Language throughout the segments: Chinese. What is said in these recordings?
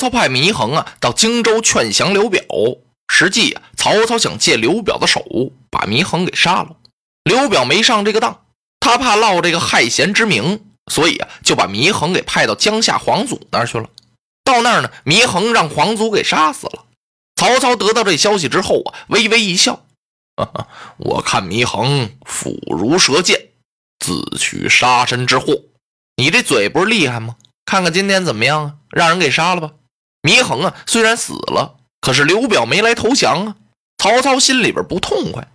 曹操派祢衡啊到荆州劝降刘表，实际啊曹操想借刘表的手把祢衡给杀了。刘表没上这个当，他怕落这个害贤之名，所以啊就把祢衡给派到江夏皇祖那儿去了。到那儿呢，祢衡让皇祖给杀死了。曹操得到这消息之后啊，微微一笑：“哈哈，我看祢衡腹如蛇剑，自取杀身之祸。你这嘴不是厉害吗？看看今天怎么样啊？让人给杀了吧。”祢衡啊，虽然死了，可是刘表没来投降啊。曹操心里边不痛快。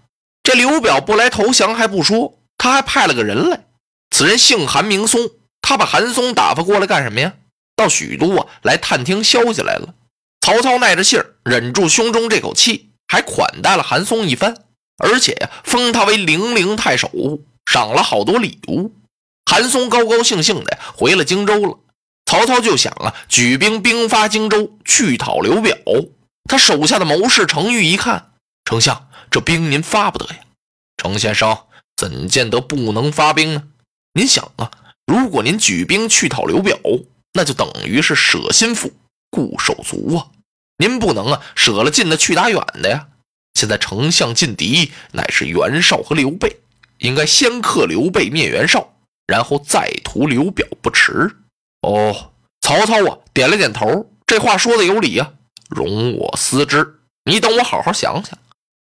这刘表不来投降还不说，他还派了个人来。此人姓韩名松，他把韩松打发过来干什么呀？到许都啊，来探听消息来了。曹操耐着性儿，忍住胸中这口气，还款待了韩松一番，而且呀，封他为零陵太守，赏了好多礼物。韩松高高兴兴的回了荆州了。曹操就想啊，举兵兵发荆州，去讨刘表。他手下的谋士程昱一看，丞相，这兵您发不得呀。程先生怎见得不能发兵呢？您想啊，如果您举兵去讨刘表，那就等于是舍心腹固手足啊。您不能啊，舍了近的去打远的呀！现在丞相劲敌乃是袁绍和刘备，应该先克刘备灭袁绍，然后再屠刘表不迟。哦，曹操啊，点了点头，这话说的有理呀。容我思之，你等我好好想想。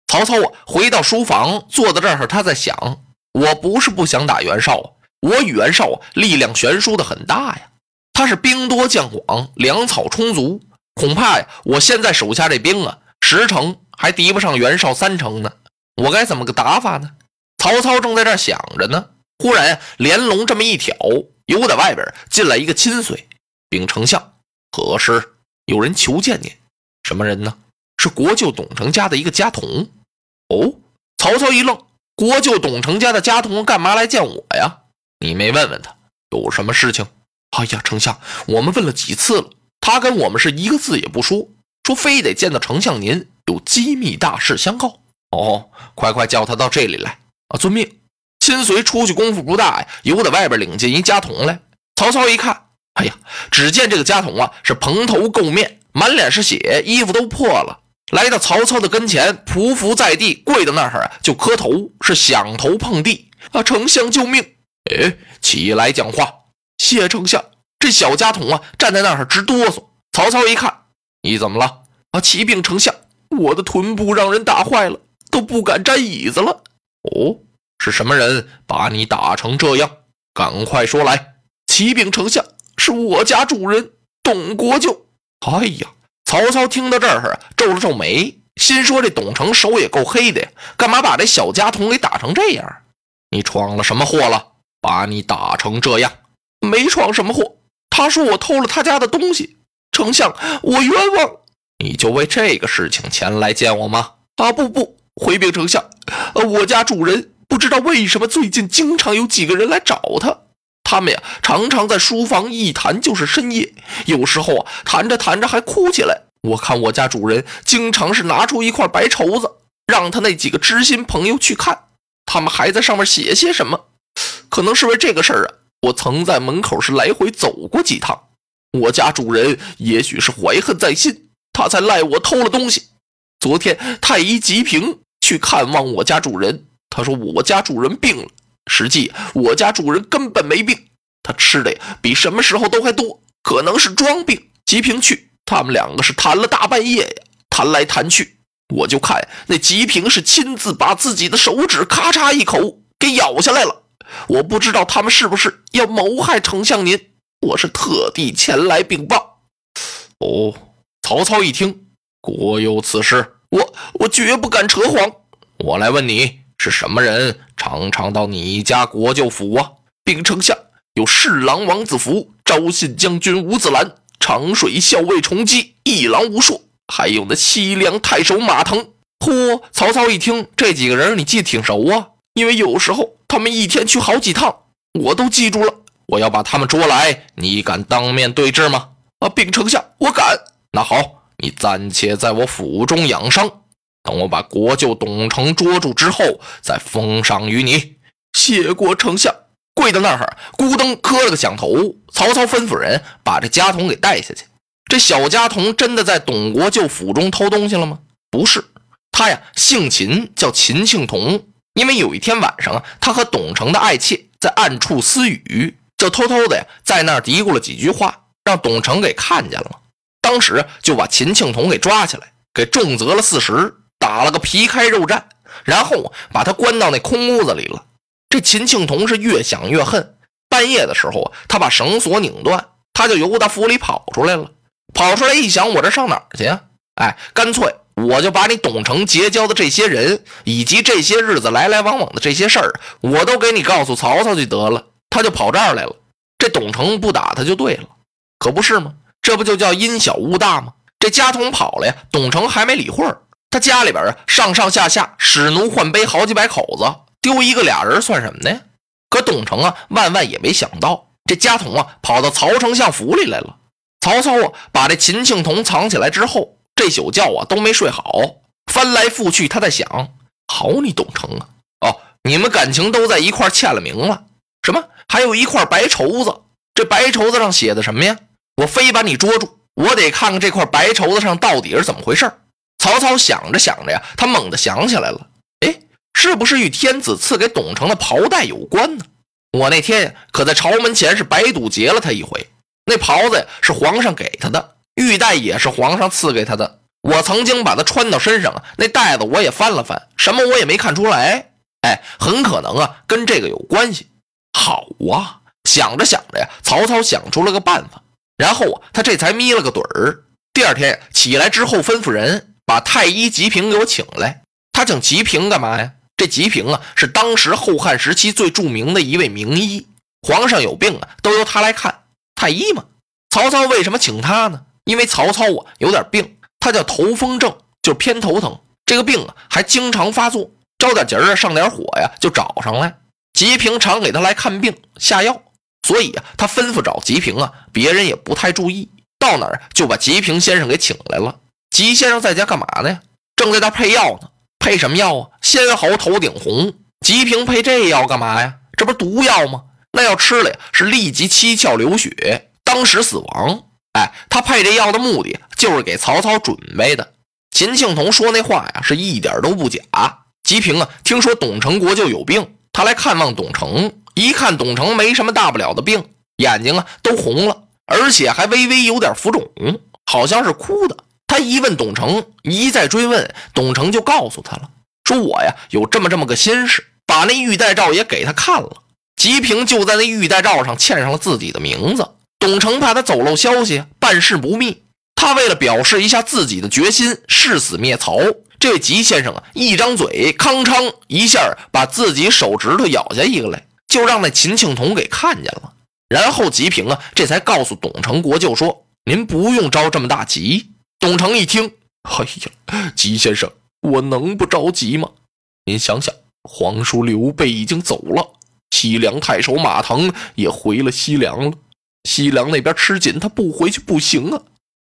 曹操啊，回到书房，坐在这儿，他在想：我不是不想打袁绍，我与袁绍，力量悬殊的很大呀。他是兵多将广，粮草充足。恐怕呀，我现在手下这兵啊，十成还敌不上袁绍三成呢。我该怎么个打法呢？曹操正在这想着呢，忽然，连龙这么一挑，由在外边进来一个亲随，禀丞相，何事？有人求见您。什么人呢？是国舅董承家的一个家童。哦，曹操一愣，国舅董承家的家童干嘛来见我呀？你没问问他有什么事情？哎呀，丞相，我们问了几次了。他跟我们是一个字也不说，说非得见到丞相您，有机密大事相告。哦，快快叫他到这里来啊！遵命。亲随出去功夫不大呀，又在外边领进一家童来。曹操一看，哎呀，只见这个家童啊是蓬头垢面，满脸是血，衣服都破了。来到曹操的跟前，匍匐在地，跪到那儿啊就磕头，是响头碰地啊！丞相救命！哎，起来讲话，谢丞相。这小家童啊，站在那儿直哆嗦。曹操一看，你怎么了？啊，启禀丞相，我的臀部让人打坏了，都不敢沾椅子了。哦，是什么人把你打成这样？赶快说来。启禀丞相，是我家主人董国舅。哎呀，曹操听到这儿啊，皱了皱眉，心说这董承手也够黑的呀，干嘛把这小家童给打成这样？你闯了什么祸了？把你打成这样？没闯什么祸。他说我偷了他家的东西，丞相，我冤枉。你就为这个事情前来见我吗？啊，不不，回禀丞相，呃，我家主人不知道为什么最近经常有几个人来找他，他们呀常常在书房一谈就是深夜，有时候啊谈着谈着还哭起来。我看我家主人经常是拿出一块白绸子，让他那几个知心朋友去看，他们还在上面写些什么，可能是为这个事儿啊。我曾在门口是来回走过几趟，我家主人也许是怀恨在心，他才赖我偷了东西。昨天太医吉平去看望我家主人，他说我家主人病了，实际我家主人根本没病，他吃的比什么时候都还多，可能是装病。吉平去，他们两个是谈了大半夜呀，谈来谈去，我就看那吉平是亲自把自己的手指咔嚓一口给咬下来了。我不知道他们是不是要谋害丞相您，我是特地前来禀报。哦，曹操一听，国有此事，我我绝不敢扯谎。我来问你，是什么人常常到你家国舅府啊？禀丞相，有侍郎王子服、昭信将军吴子兰、长水校尉崇基、一郎吴硕，还有那西凉太守马腾。嚯！曹操一听，这几个人你记得挺熟啊，因为有时候。他们一天去好几趟，我都记住了。我要把他们捉来，你敢当面对质吗？啊，禀丞相，我敢。那好，你暂且在我府中养伤，等我把国舅董承捉住之后，再封赏于你。谢过丞相。跪到那儿，咕噔磕了个响头。曹操吩咐人把这家童给带下去。这小家童真的在董国舅府中偷东西了吗？不是，他呀姓秦，叫秦庆童。因为有一天晚上啊，他和董成的爱妾在暗处私语，就偷偷的呀在那儿嘀咕了几句话，让董成给看见了。当时就把秦庆童给抓起来，给重责了四十，打了个皮开肉绽，然后把他关到那空屋子里了。这秦庆童是越想越恨，半夜的时候啊，他把绳索拧断，他就由他府里跑出来了。跑出来一想，我这上哪儿去呀？哎，干脆。我就把你董成结交的这些人，以及这些日子来来往往的这些事儿，我都给你告诉曹操就得了。他就跑这儿来了。这董成不打他就对了，可不是吗？这不就叫因小误大吗？这家童跑了呀，董成还没理会儿。他家里边啊，上上下下使奴换杯好几百口子，丢一个俩人算什么呢？可董成啊，万万也没想到，这家童啊，跑到曹丞相府里来了。曹操啊，把这秦庆童藏起来之后。这宿觉啊都没睡好，翻来覆去，他在想：好你董成啊！哦，你们感情都在一块签了名了？什么？还有一块白绸子？这白绸子上写的什么呀？我非把你捉住！我得看看这块白绸子上到底是怎么回事。曹操想着想着呀，他猛地想起来了：哎，是不是与天子赐给董承的袍带有关呢？我那天可在朝门前是白堵截了他一回，那袍子是皇上给他的。玉带也是皇上赐给他的，我曾经把它穿到身上啊，那带子我也翻了翻，什么我也没看出来。哎，很可能啊，跟这个有关系。好啊，想着想着呀，曹操想出了个办法，然后啊，他这才眯了个盹儿。第二天起来之后，吩咐人把太医吉平给我请来。他请吉平干嘛呀？这吉平啊，是当时后汉时期最著名的一位名医，皇上有病啊，都由他来看。太医嘛，曹操为什么请他呢？因为曹操啊有点病，他叫头风症，就是偏头疼。这个病啊还经常发作，着点急儿上点火呀就找上来。吉平常给他来看病下药，所以啊他吩咐找吉平啊，别人也不太注意。到哪儿就把吉平先生给请来了。吉先生在家干嘛呢呀？正在那配药呢。配什么药啊？仙毫头顶红。吉平配这药干嘛呀？这不是毒药吗？那药吃了呀是立即七窍流血，当时死亡。哎，他配这药的目的就是给曹操准备的。秦庆童说那话呀，是一点都不假。吉平啊，听说董承国舅有病，他来看望董承，一看董承没什么大不了的病，眼睛啊都红了，而且还微微有点浮肿，好像是哭的。他一问董承，一再追问，董承就告诉他了，说我呀有这么这么个心事，把那玉带诏也给他看了。吉平就在那玉带诏上签上了自己的名字。董承怕他走漏消息，办事不密。他为了表示一下自己的决心，誓死灭曹。这吉先生啊，一张嘴，吭哧一下把自己手指头咬下一个来，就让那秦庆童给看见了。然后吉平啊，这才告诉董承国舅说：“您不用着这么大急。”董承一听，哎呀，吉先生，我能不着急吗？您想想，皇叔刘备已经走了，西凉太守马腾也回了西凉了。西凉那边吃紧，他不回去不行啊！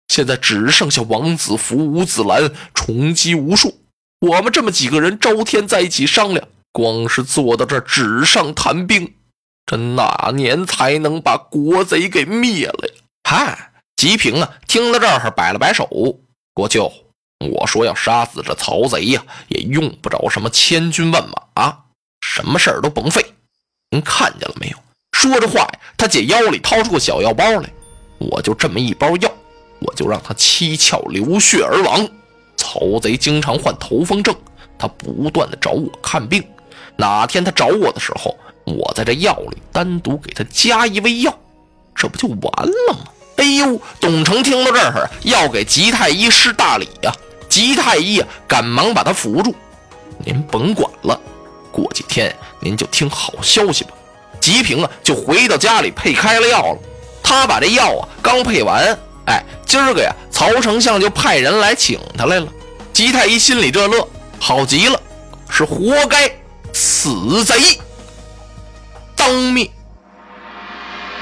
现在只剩下王子服、吴子兰，重击无数。我们这么几个人朝天在一起商量，光是坐到这纸上谈兵，这哪年才能把国贼给灭了呀？嗨，吉平啊，听到这儿摆了摆手，国舅，我说要杀死这曹贼呀，也用不着什么千军万马，什么事儿都甭费。您看见了没有？说着话呀，他姐腰里掏出个小药包来，我就这么一包药，我就让他七窍流血而亡。曹贼经常患头风症，他不断的找我看病。哪天他找我的时候，我在这药里单独给他加一味药，这不就完了吗？哎呦，董承听到这儿，要给吉太医施大礼呀！吉太医啊，赶忙把他扶住。您甭管了，过几天您就听好消息吧。吉平啊，就回到家里配开了药了。他把这药啊刚配完，哎，今儿个呀，曹丞相就派人来请他来了。吉太医心里这乐，好极了，是活该，死贼当灭。